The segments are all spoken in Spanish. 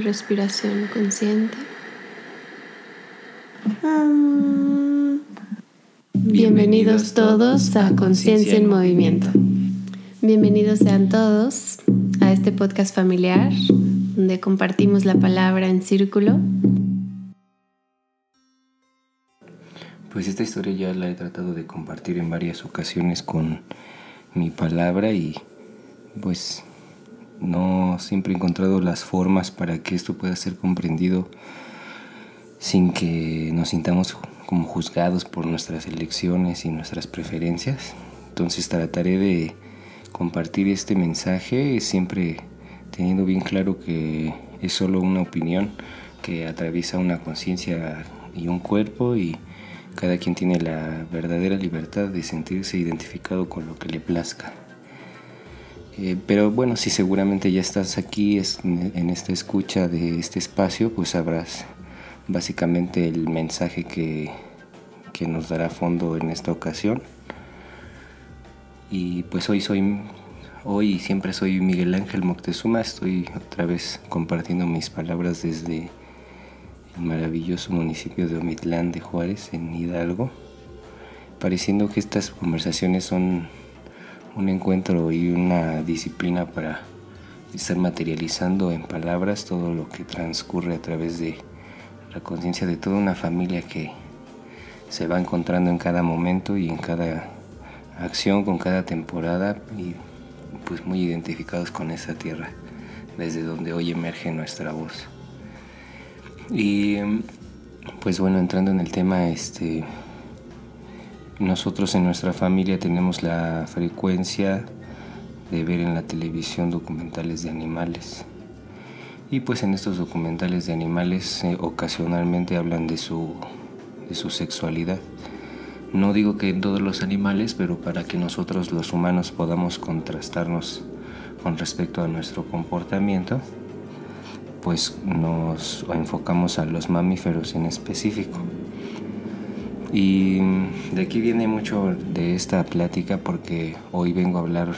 de respiración consciente. Bienvenidos todos a Conciencia en Movimiento. Bienvenidos sean todos a este podcast familiar donde compartimos la palabra en círculo. Pues esta historia ya la he tratado de compartir en varias ocasiones con mi palabra y pues no siempre he encontrado las formas para que esto pueda ser comprendido sin que nos sintamos como juzgados por nuestras elecciones y nuestras preferencias. Entonces trataré de compartir este mensaje siempre teniendo bien claro que es solo una opinión que atraviesa una conciencia y un cuerpo y cada quien tiene la verdadera libertad de sentirse identificado con lo que le plazca. Eh, pero bueno, si seguramente ya estás aquí en esta escucha de este espacio, pues sabrás básicamente el mensaje que, que nos dará fondo en esta ocasión. Y pues hoy soy, hoy siempre soy Miguel Ángel Moctezuma, estoy otra vez compartiendo mis palabras desde el maravilloso municipio de Omitlán de Juárez, en Hidalgo, pareciendo que estas conversaciones son un encuentro y una disciplina para estar materializando en palabras todo lo que transcurre a través de la conciencia de toda una familia que se va encontrando en cada momento y en cada acción, con cada temporada y pues muy identificados con esa tierra desde donde hoy emerge nuestra voz. Y pues bueno, entrando en el tema, este, nosotros en nuestra familia tenemos la frecuencia de ver en la televisión documentales de animales. Y pues en estos documentales de animales eh, ocasionalmente hablan de su, de su sexualidad. No digo que en todos los animales, pero para que nosotros los humanos podamos contrastarnos con respecto a nuestro comportamiento, pues nos enfocamos a los mamíferos en específico. Y de aquí viene mucho de esta plática porque hoy vengo a hablar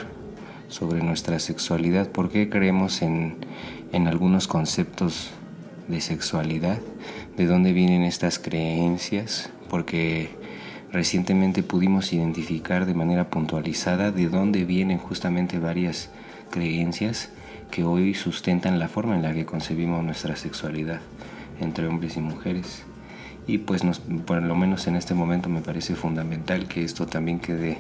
sobre nuestra sexualidad, por qué creemos en, en algunos conceptos de sexualidad, de dónde vienen estas creencias, porque recientemente pudimos identificar de manera puntualizada de dónde vienen justamente varias creencias que hoy sustentan la forma en la que concebimos nuestra sexualidad entre hombres y mujeres. Y pues por lo menos en este momento me parece fundamental que esto también quede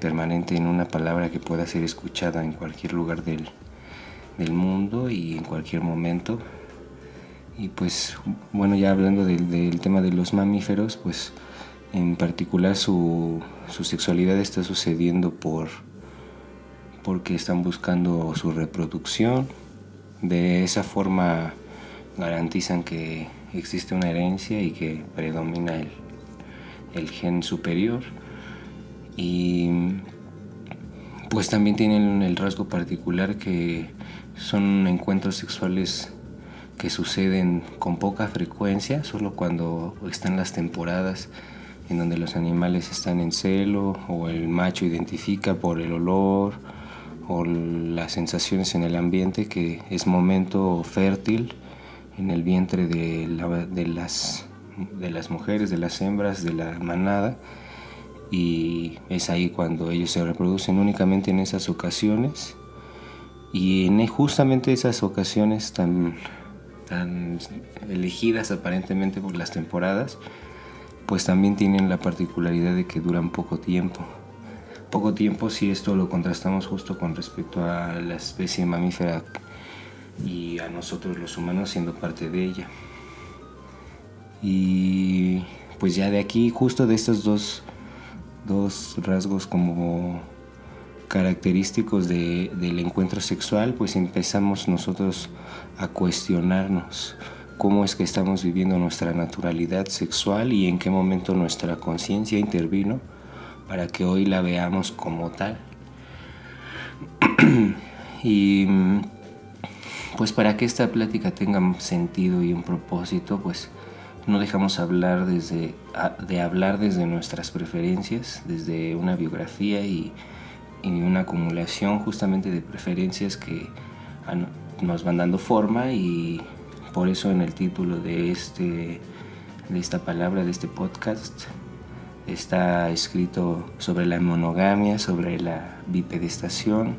permanente en una palabra que pueda ser escuchada en cualquier lugar del, del mundo y en cualquier momento. Y pues bueno, ya hablando del, del tema de los mamíferos, pues en particular su, su sexualidad está sucediendo por porque están buscando su reproducción. De esa forma garantizan que existe una herencia y que predomina el, el gen superior. Y pues también tienen el rasgo particular que son encuentros sexuales que suceden con poca frecuencia, solo cuando están las temporadas en donde los animales están en celo o el macho identifica por el olor o las sensaciones en el ambiente que es momento fértil en el vientre de, de, las, de las mujeres, de las hembras, de la manada. Y es ahí cuando ellos se reproducen únicamente en esas ocasiones. Y en justamente esas ocasiones tan, tan elegidas aparentemente por las temporadas pues también tienen la particularidad de que duran poco tiempo. Poco tiempo si esto lo contrastamos justo con respecto a la especie mamífera y a nosotros los humanos siendo parte de ella. Y pues ya de aquí, justo de estos dos, dos rasgos como característicos de, del encuentro sexual, pues empezamos nosotros a cuestionarnos cómo es que estamos viviendo nuestra naturalidad sexual y en qué momento nuestra conciencia intervino para que hoy la veamos como tal. y pues para que esta plática tenga sentido y un propósito, pues no dejamos hablar desde, de hablar desde nuestras preferencias, desde una biografía y, una acumulación justamente de preferencias que nos van dando forma y por eso en el título de, este, de esta palabra, de este podcast, está escrito sobre la monogamia, sobre la bipedestación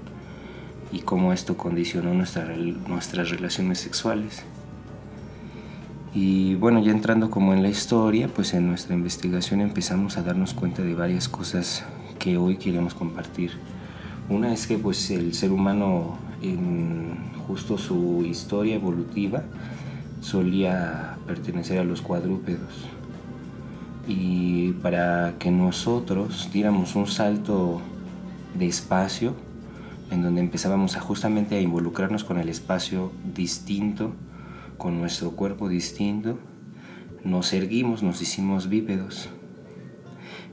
y cómo esto condicionó nuestra, nuestras relaciones sexuales. Y bueno, ya entrando como en la historia, pues en nuestra investigación empezamos a darnos cuenta de varias cosas que hoy queremos compartir. Una es que pues el ser humano en justo su historia evolutiva solía pertenecer a los cuadrúpedos. Y para que nosotros diéramos un salto de espacio, en donde empezábamos a justamente a involucrarnos con el espacio distinto, con nuestro cuerpo distinto, nos erguimos, nos hicimos bípedos.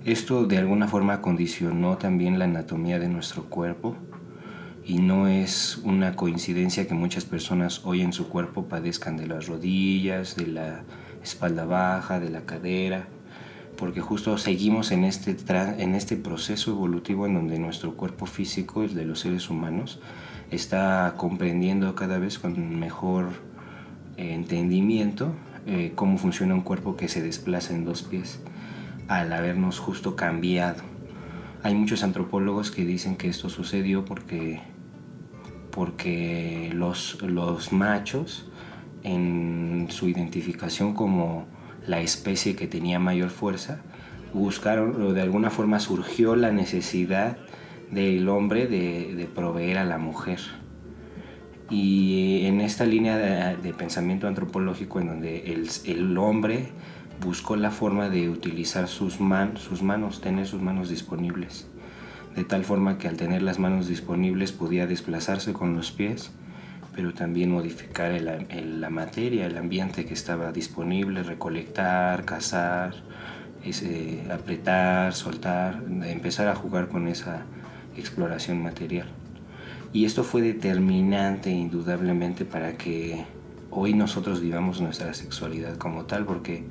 Esto de alguna forma condicionó también la anatomía de nuestro cuerpo y no es una coincidencia que muchas personas hoy en su cuerpo padezcan de las rodillas, de la espalda baja, de la cadera, porque justo seguimos en este, en este proceso evolutivo en donde nuestro cuerpo físico, el de los seres humanos, está comprendiendo cada vez con mejor entendimiento eh, cómo funciona un cuerpo que se desplaza en dos pies al habernos justo cambiado. Hay muchos antropólogos que dicen que esto sucedió porque, porque los, los machos en su identificación como la especie que tenía mayor fuerza, buscaron o de alguna forma surgió la necesidad del hombre de, proveer a la mujer. Y en esta línea de, pensamiento antropológico en donde el, el, hombre buscó la forma de utilizar sus, man, sus manos, tener sus manos disponibles, de tal forma que al tener las manos disponibles podía desplazarse con los pies, pero también modificar la materia, el ambiente que estaba disponible, recolectar, cazar, apretar, soltar, empezar a jugar con esa exploración material. Y esto fue determinante indudablemente para que hoy nosotros vivamos nuestra sexualidad como tal, porque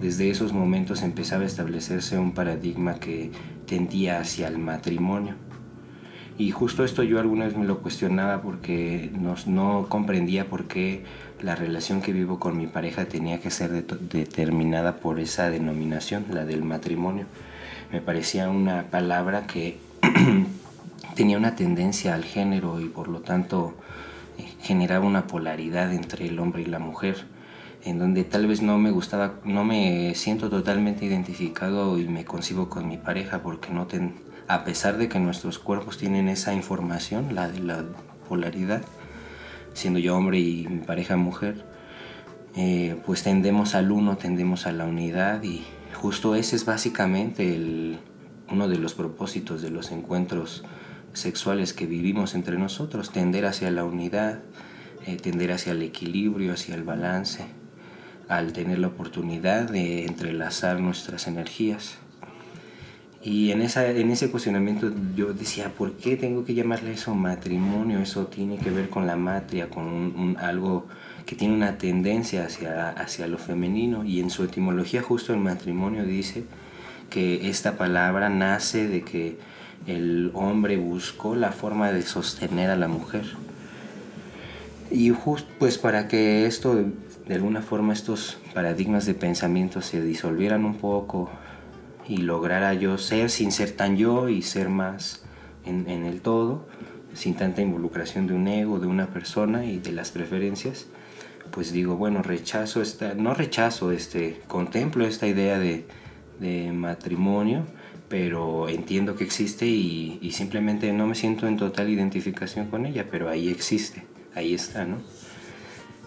desde esos momentos empezaba a establecerse un paradigma que tendía hacia el matrimonio. Y justo esto yo alguna vez me lo cuestionaba porque no, comprendía por qué la relación que vivo con mi pareja tenía que ser determinada por esa denominación, la del matrimonio. Me parecía una palabra que tenía una tendencia al género y por lo tanto eh, generaba una polaridad entre el hombre y la mujer en donde tal vez no me gustaba, no me siento totalmente identificado y me concibo con mi pareja porque no ten, a pesar de que nuestros cuerpos tienen esa información, la de la polaridad, siendo yo hombre y mi pareja mujer, eh, pues tendemos al uno, tendemos a la unidad y justo ese es básicamente uno de los propósitos de los encuentros sexuales que vivimos entre nosotros, tender hacia la unidad, eh, tender hacia el equilibrio, hacia el balance, al tener la oportunidad de entrelazar nuestras energías. Y en, esa, en ese cuestionamiento yo decía, ¿por qué tengo que llamarle eso matrimonio? Eso tiene que ver con la matria, con algo que tiene una tendencia hacia, hacia lo femenino. Y en su etimología justo el matrimonio dice que esta palabra nace de que el hombre buscó la forma de sostener a la mujer. Y justo pues para que esto, de alguna forma, estos paradigmas de pensamiento se disolvieran un poco y lograra yo ser sin ser tan yo y ser más en, el todo, sin tanta involucración de un ego, de una persona y de las preferencias, pues digo, bueno, rechazo esta, no rechazo, este, contemplo esta idea de, de matrimonio, pero entiendo que existe y, simplemente no me siento en total identificación con ella, pero ahí existe, ahí está, ¿no?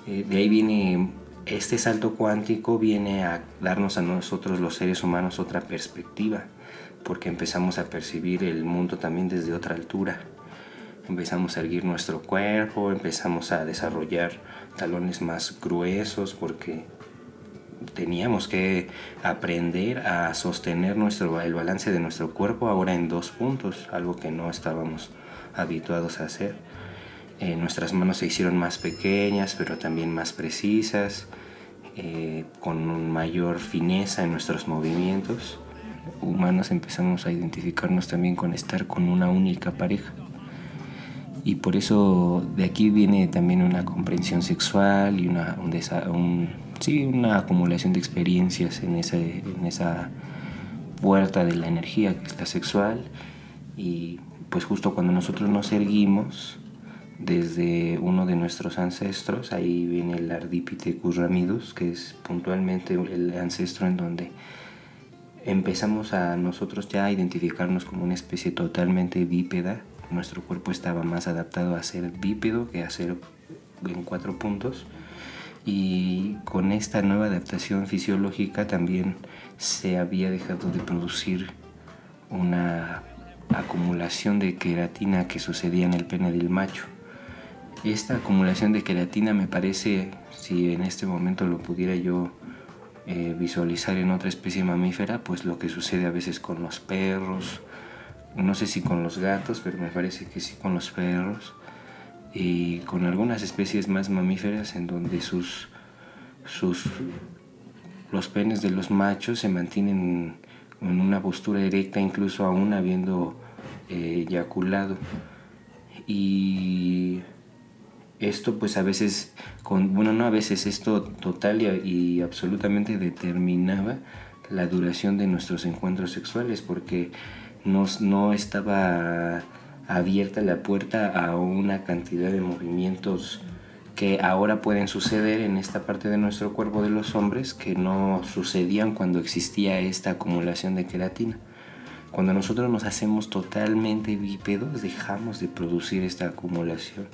Eh, de ahí viene, este salto cuántico viene a darnos a nosotros los seres humanos otra perspectiva, porque empezamos a percibir el mundo también desde otra altura. Empezamos a erguir nuestro cuerpo, empezamos a desarrollar talones más gruesos, porque teníamos que aprender a sostener nuestro, el balance de nuestro cuerpo ahora en dos puntos, algo que no estábamos habituados a hacer. Eh, nuestras manos se hicieron más pequeñas, pero también más precisas, eh, con mayor fineza en nuestros movimientos. Humanos empezamos a identificarnos también con estar con una única pareja. y por eso de aquí viene también una comprensión sexual y una, sí, una acumulación de experiencias en, ese, en esa puerta de la energía que es la sexual y pues justo cuando nosotros nos erguimos desde uno de nuestros ancestros, ahí viene el Ardipithecus ramidus, que es puntualmente el ancestro en donde empezamos a nosotros ya a identificarnos como una especie totalmente bípeda. Nuestro cuerpo estaba más adaptado a ser bípedo que a ser en cuatro puntos. Y con esta nueva adaptación fisiológica también se había dejado de producir una acumulación de queratina que sucedía en el pene del macho. Esta acumulación de queratina me parece, si en este momento lo pudiera yo eh, visualizar en otra especie mamífera, pues lo que sucede a veces con los perros, no sé si con los gatos, pero me parece que sí con los perros, y con algunas especies más mamíferas en donde sus, sus los penes de los machos se mantienen en una postura erecta, incluso aún habiendo eh, eyaculado. Y esto pues a veces, con, bueno, no a veces, esto total y, absolutamente determinaba la duración de nuestros encuentros sexuales porque nos, no estaba abierta la puerta a una cantidad de movimientos que ahora pueden suceder en esta parte de nuestro cuerpo de los hombres que no sucedían cuando existía esta acumulación de queratina. Cuando nosotros nos hacemos totalmente bípedos, dejamos de producir esta acumulación.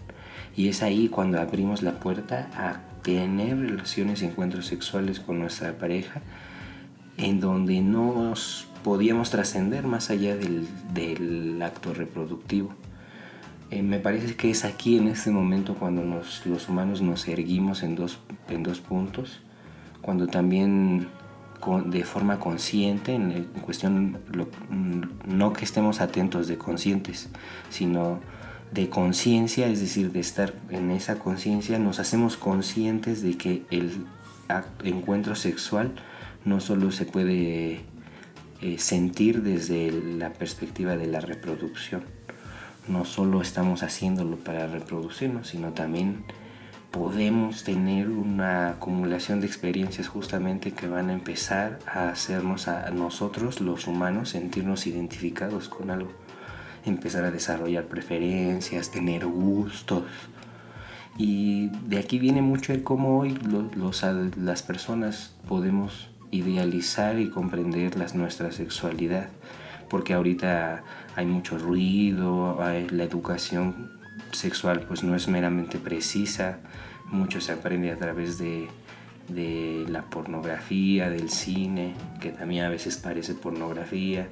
Y es ahí cuando abrimos la puerta a tener relaciones y encuentros sexuales con nuestra pareja, en donde nos podíamos trascender más allá del, acto reproductivo. Eh, me parece que es aquí en este momento cuando los humanos nos erguimos en dos, en dos puntos, cuando también de forma consciente, en, cuestión, no que estemos atentos de conscientes, sino de conciencia, es decir, de estar en esa conciencia, nos hacemos conscientes de que el encuentro sexual no solo se puede eh, sentir desde la perspectiva de la reproducción, no solo estamos haciéndolo para reproducirnos, sino también podemos tener una acumulación de experiencias justamente que van a empezar a hacernos a nosotros los humanos sentirnos identificados con algo empezar a desarrollar preferencias, tener gustos. Y de aquí viene mucho el cómo hoy los, las personas podemos idealizar y comprender las, nuestra sexualidad. Porque ahorita hay mucho ruido, la educación sexual pues no es meramente precisa, mucho se aprende a través de, de la pornografía, del cine, que también a veces parece pornografía,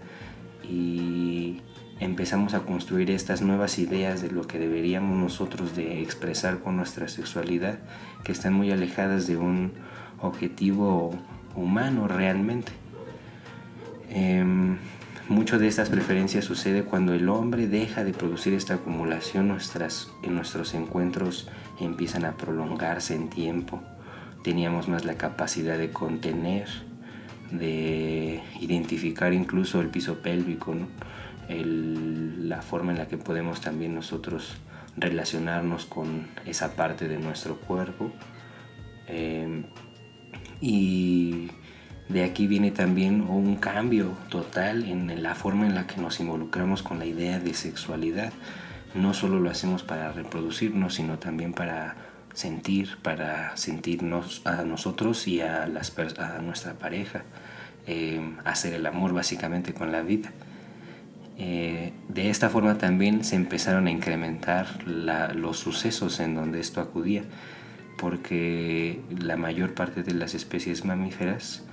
y empezamos a construir estas nuevas ideas de lo que deberíamos nosotros de expresar con nuestra sexualidad, que están muy alejadas de un objetivo humano realmente. Eh, mucho de estas preferencias sucede cuando el hombre deja de producir esta acumulación, nuestras, en nuestros encuentros empiezan a prolongarse en tiempo, teníamos más la capacidad de contener, de identificar incluso el piso pélvico, ¿no? La forma en la que podemos también nosotros relacionarnos con esa parte de nuestro cuerpo. Eh, y de aquí viene también un cambio total en la forma en la que nos involucramos con la idea de sexualidad. No solo lo hacemos para reproducirnos, sino también para sentir, para sentirnos a nosotros y a, las, a nuestra pareja, eh, hacer el amor básicamente con la vida. Eh, de esta forma también se empezaron a incrementar los sucesos en donde esto acudía, porque la mayor parte de las especies mamíferas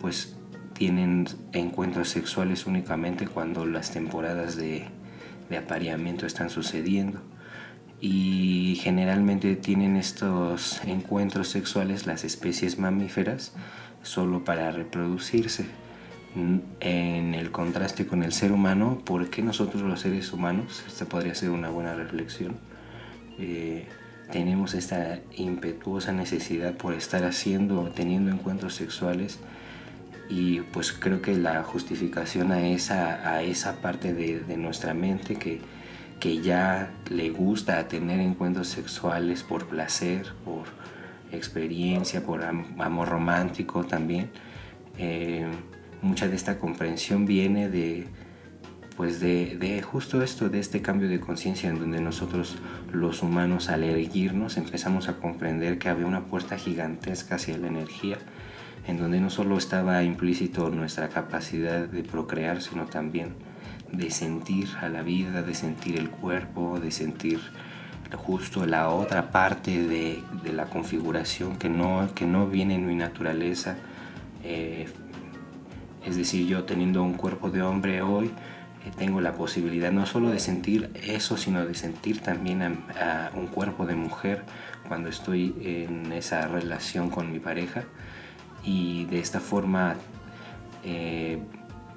pues tienen encuentros sexuales únicamente cuando las temporadas de, de apareamiento están sucediendo. Y generalmente tienen estos encuentros sexuales las especies mamíferas solo para reproducirse en el contraste con el ser humano, ¿por qué nosotros los seres humanos, esta podría ser una buena reflexión, eh, tenemos esta impetuosa necesidad por estar haciendo teniendo encuentros sexuales? Y pues creo que la justificación a esa, a esa parte de, de nuestra mente que, que ya le gusta tener encuentros sexuales por placer, por experiencia, por amor romántico también. Eh, mucha de esta comprensión viene de, pues de, justo esto, de este cambio de conciencia en donde nosotros los humanos al erguirnos empezamos a comprender que había una puerta gigantesca hacia la energía, en donde no solo estaba implícito nuestra capacidad de procrear, sino también de sentir a la vida, de sentir el cuerpo, de sentir justo la otra parte de, la configuración que no, que no viene en mi naturaleza. Eh, es decir, yo teniendo un cuerpo de hombre hoy, tengo la posibilidad no solo de sentir eso, sino de sentir también un cuerpo de mujer cuando estoy en esa relación con mi pareja y de esta forma eh,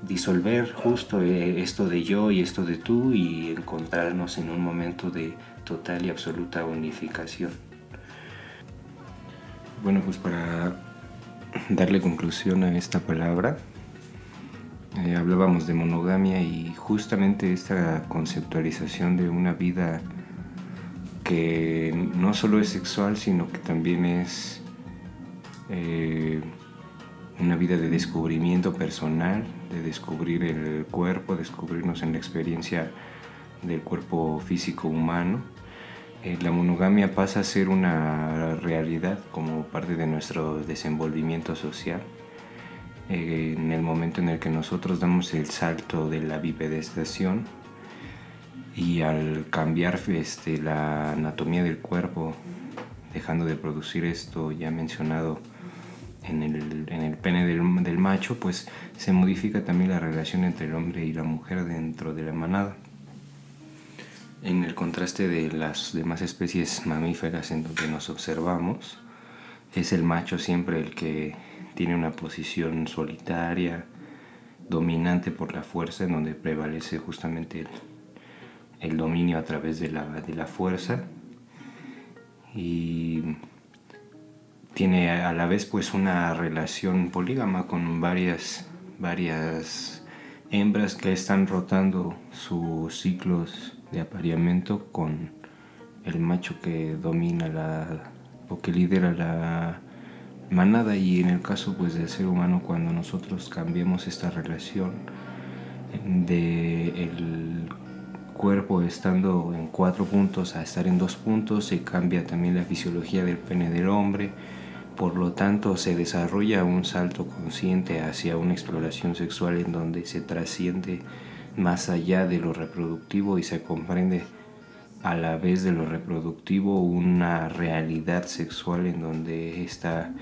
disolver justo eh, esto de yo y esto de tú y encontrarnos en un momento de total y absoluta unificación. Bueno, pues para darle conclusión a esta palabra, eh, hablábamos de monogamia y justamente esta conceptualización de una vida que no solo es sexual, sino que también es eh, una vida de descubrimiento personal, de descubrir el cuerpo, descubrirnos en la experiencia del cuerpo físico humano. Eh, la monogamia pasa a ser una realidad como parte de nuestro desenvolvimiento social en el momento en el que nosotros damos el salto de la bipedestación y al cambiar este, la anatomía del cuerpo, dejando de producir esto ya mencionado en el, en el pene del, del, macho, pues se modifica también la relación entre el hombre y la mujer dentro de la manada. En el contraste de las demás especies mamíferas en donde nos observamos, es el macho siempre el que tiene una posición solitaria, dominante por la fuerza, en donde prevalece justamente el, dominio a través de la, de la fuerza. Y tiene a la vez pues una relación polígama con varias, varias hembras que están rotando sus ciclos de apareamiento con el macho que domina la o que lidera la manada y en el caso pues del ser humano cuando nosotros cambiamos esta relación de el cuerpo estando en cuatro puntos a estar en dos puntos se cambia también la fisiología del pene del hombre. Por lo tanto se desarrolla un salto consciente hacia una exploración sexual en donde se trasciende más allá de lo reproductivo y se comprende a la vez de lo reproductivo una realidad sexual en donde está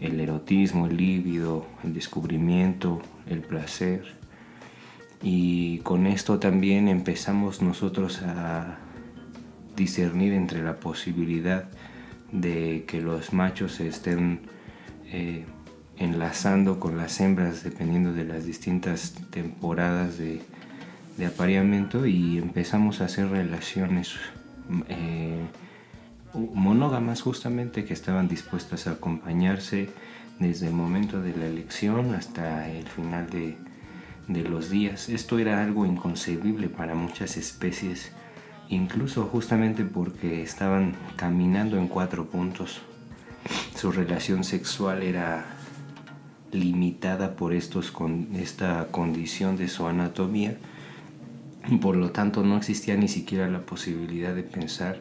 el erotismo, el líbido, el descubrimiento, el placer. Y con esto también empezamos nosotros a discernir entre la posibilidad de que los machos se estén eh, enlazando con las hembras dependiendo de las distintas temporadas de, apareamiento y empezamos a hacer relaciones eh, monógamas justamente que estaban dispuestas a acompañarse desde el momento de la elección hasta el final de, los días. Esto era algo inconcebible para muchas especies, incluso justamente porque estaban caminando en cuatro puntos. Su relación sexual era limitada por estos con esta condición de su anatomía por lo tanto no existía ni siquiera la posibilidad de pensar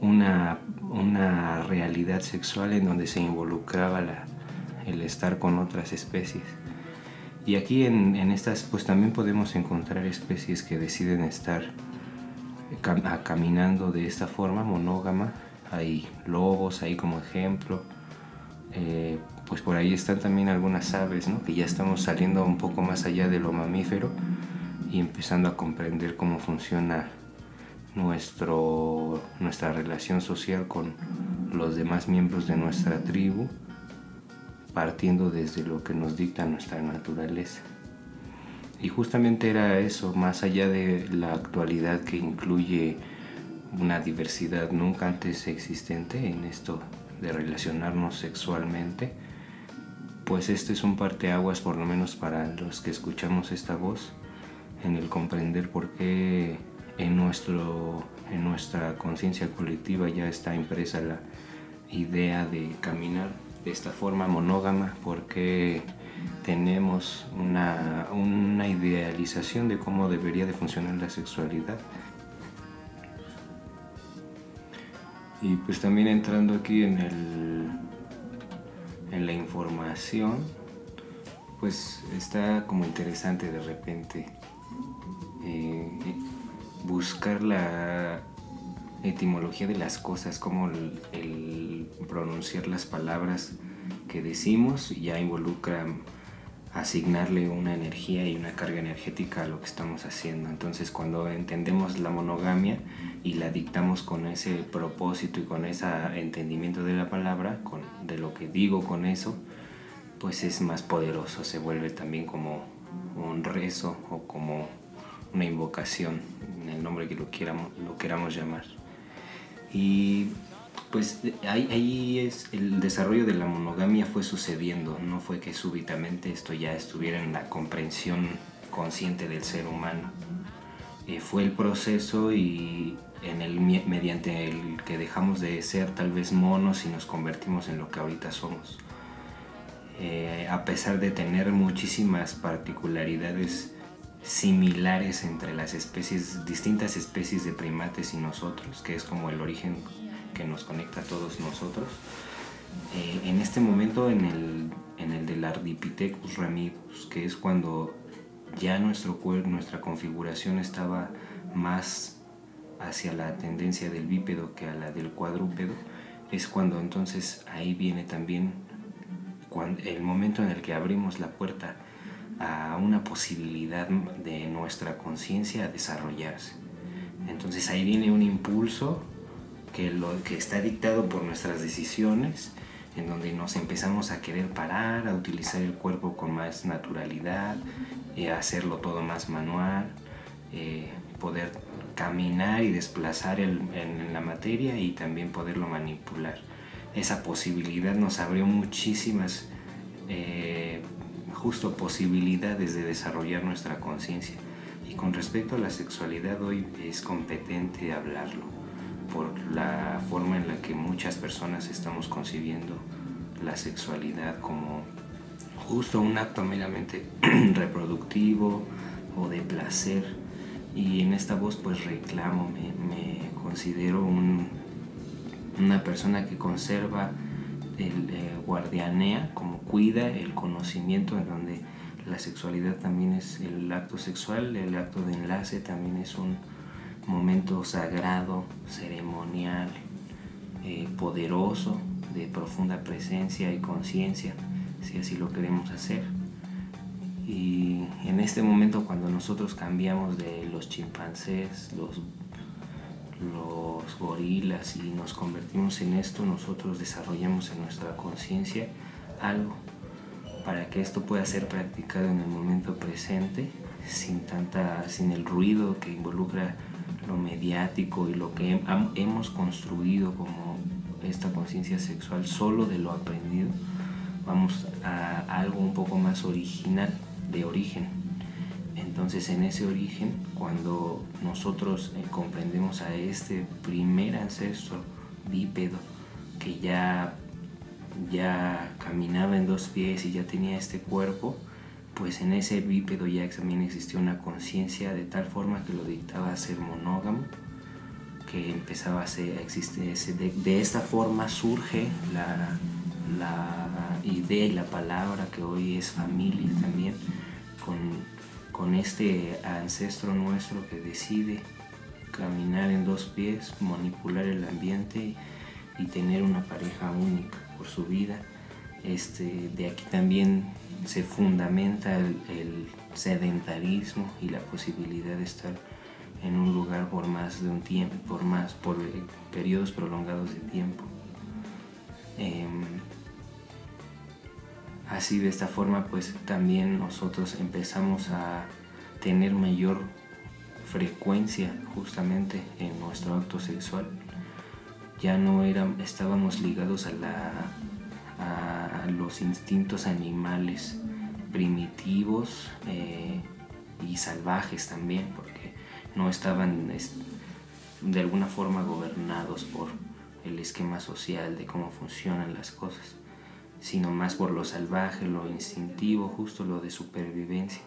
una, una realidad sexual en donde se involucraba la, el estar con otras especies. Y aquí en, en, estas pues también podemos encontrar especies que deciden estar caminando de esta forma monógama. Hay lobos ahí como ejemplo. Eh, pues por ahí están también algunas aves, ¿no? que ya estamos saliendo un poco más allá de lo mamífero y empezando a comprender cómo funciona nuestro, nuestra relación social con los demás miembros de nuestra tribu, partiendo desde lo que nos dicta nuestra naturaleza. Y justamente era eso, más allá de la actualidad que incluye una diversidad nunca antes existente en esto de relacionarnos sexualmente, pues este es un parteaguas por lo menos para los que escuchamos esta voz en el comprender por qué en, nuestro, en nuestra conciencia colectiva ya está impresa la idea de caminar de esta forma monógama porque tenemos una, una idealización de cómo debería de funcionar la sexualidad. Y pues también entrando aquí en, el, en la información, pues está como interesante de repente eh, buscar la etimología de las cosas, como el, pronunciar las palabras que decimos ya involucra asignarle una energía y una carga energética a lo que estamos haciendo. Entonces cuando entendemos la monogamia y la dictamos con ese propósito y con ese entendimiento de la palabra, de lo que digo con eso, pues es más poderoso, se vuelve también como un rezo o como una invocación, en el nombre que lo, quieramos, lo queramos llamar. Y pues ahí, ahí, es el desarrollo de la monogamia fue sucediendo, no fue que súbitamente esto ya estuviera en la comprensión consciente del ser humano. Eh, fue el proceso y en el, mediante el que dejamos de ser tal vez monos y nos convertimos en lo que ahorita somos. Eh, a pesar de tener muchísimas particularidades similares entre las especies, distintas especies de primates y nosotros, que es como el origen que nos conecta a todos nosotros. Eh, en este momento, en el, en el del Ardipithecus ramidus, que es cuando ya nuestro cuerpo, nuestra configuración estaba más hacia la tendencia del bípedo que a la del cuadrúpedo, es cuando entonces ahí viene también cuando, el momento en el que abrimos la puerta a una posibilidad de nuestra conciencia a desarrollarse. Entonces ahí viene un impulso que, lo, que está dictado por nuestras decisiones, en donde nos empezamos a querer parar, a utilizar el cuerpo con más naturalidad, eh, hacerlo todo más manual, eh, poder caminar y desplazar en la materia y también poderlo manipular. Esa posibilidad nos abrió muchísimas eh, justo posibilidades de desarrollar nuestra conciencia. Y con respecto a la sexualidad hoy es competente hablarlo por la forma en la que muchas personas estamos concibiendo la sexualidad como justo un acto meramente reproductivo o de placer. Y en esta voz pues reclamo, me, considero una persona que conserva el eh, guardianea, como cuida el conocimiento en donde la sexualidad también es el acto sexual, el acto de enlace también es un momento sagrado, ceremonial, eh, poderoso, de profunda presencia y conciencia, si así lo queremos hacer. Y en este momento cuando nosotros cambiamos de los chimpancés, los los gorilas y nos convertimos en esto, nosotros desarrollamos en nuestra conciencia algo para que esto pueda ser practicado en el momento presente sin tanta sin el ruido que involucra lo mediático y lo que hemos construido como esta conciencia sexual solo de lo aprendido vamos a algo un poco más original de origen entonces en ese origen, cuando nosotros eh, comprendemos a este primer ancestro bípedo que ya, ya caminaba en dos pies y ya tenía este cuerpo, pues en ese bípedo ya también existía una conciencia de tal forma que lo dictaba a ser monógamo, que empezaba a ser, existe ese, de, de esta forma surge la, la idea y la palabra que hoy es familia también, con con este ancestro nuestro que decide caminar en dos pies, manipular el ambiente y tener una pareja única por su vida. Este, de aquí también se fundamenta el, sedentarismo y la posibilidad de estar en un lugar por más de un tiempo, por más, por periodos prolongados de tiempo. Em, Así de esta forma pues también nosotros empezamos a tener mayor frecuencia justamente en nuestro acto sexual. Ya no estábamos ligados a, la, a los instintos animales primitivos eh, y salvajes también, porque no estaban de alguna forma gobernados por el esquema social de cómo funcionan las cosas, sino más por lo salvaje, lo instintivo, justo lo de supervivencia.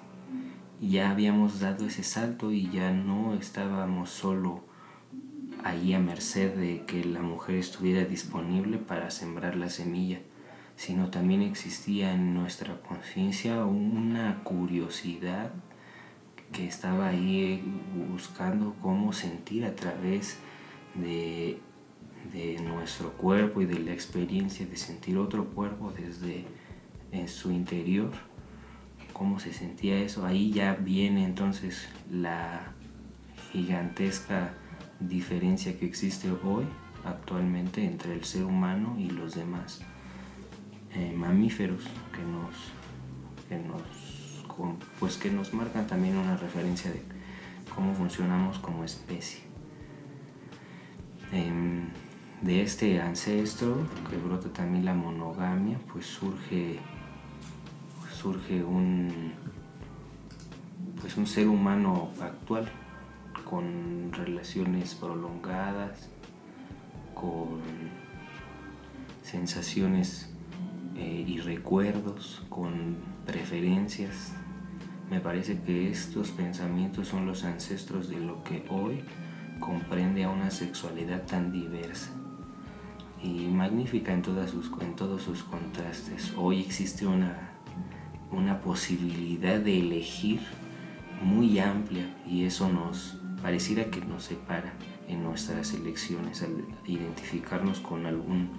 ya habíamos dado ese salto y ya no estábamos solo ahí a merced de que la mujer estuviera disponible para sembrar la semilla, sino también existía en nuestra conciencia una curiosidad que estaba ahí buscando cómo sentir a través de, de, nuestro cuerpo y de la experiencia de sentir otro cuerpo desde en su interior, cómo se sentía eso. Ahí ya viene entonces la gigantesca diferencia que existe hoy actualmente entre el ser humano y los demás eh, mamíferos que nos, que nos, pues que nos marcan también una referencia de cómo funcionamos como especie. Em, de este ancestro que brota también la monogamia, pues surge, surge un, pues un ser humano actual con relaciones prolongadas, con sensaciones eh, y recuerdos, con preferencias. Me parece que estos pensamientos son los ancestros de lo que hoy comprende a una sexualidad tan diversa y magnífica en, todas sus, en todos sus contrastes. Hoy existe una, una posibilidad de elegir muy amplia y eso nos pareciera que nos separa en nuestras elecciones al identificarnos con, algún,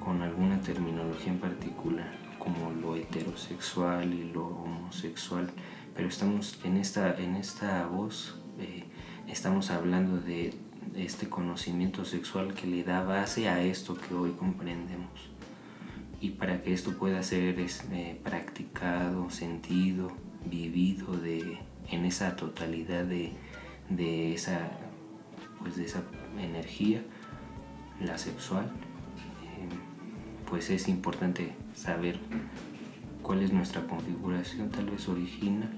con alguna terminología en particular, como lo heterosexual y lo homosexual. Pero estamos en esta, en esta voz, eh, estamos hablando de este conocimiento sexual que le da base a esto que hoy comprendemos. Y para que esto pueda ser eh, practicado, sentido, vivido de, en esa totalidad de, de esa, pues de esa energía, la sexual, eh, pues es importante saber cuál es nuestra configuración tal vez original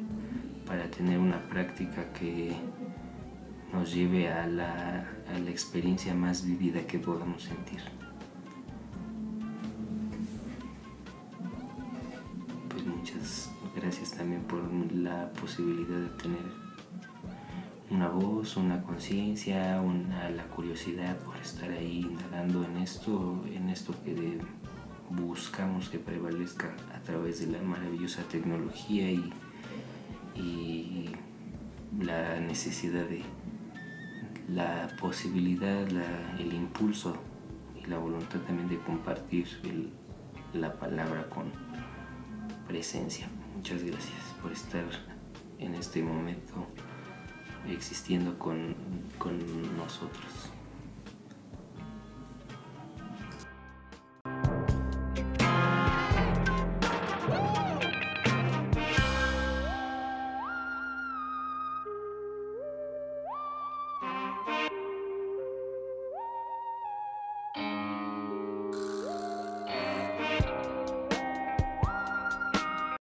para tener una práctica que nos lleve a la, a la experiencia más vivida que podamos sentir. Pues muchas gracias también por la posibilidad de tener una voz, una conciencia, la curiosidad por estar ahí indagando en esto, en esto que buscamos que prevalezca a través de la maravillosa tecnología y, la necesidad de la posibilidad, el impulso y la voluntad también de compartir la palabra con presencia. Muchas gracias por estar en este momento existiendo con, con nosotros.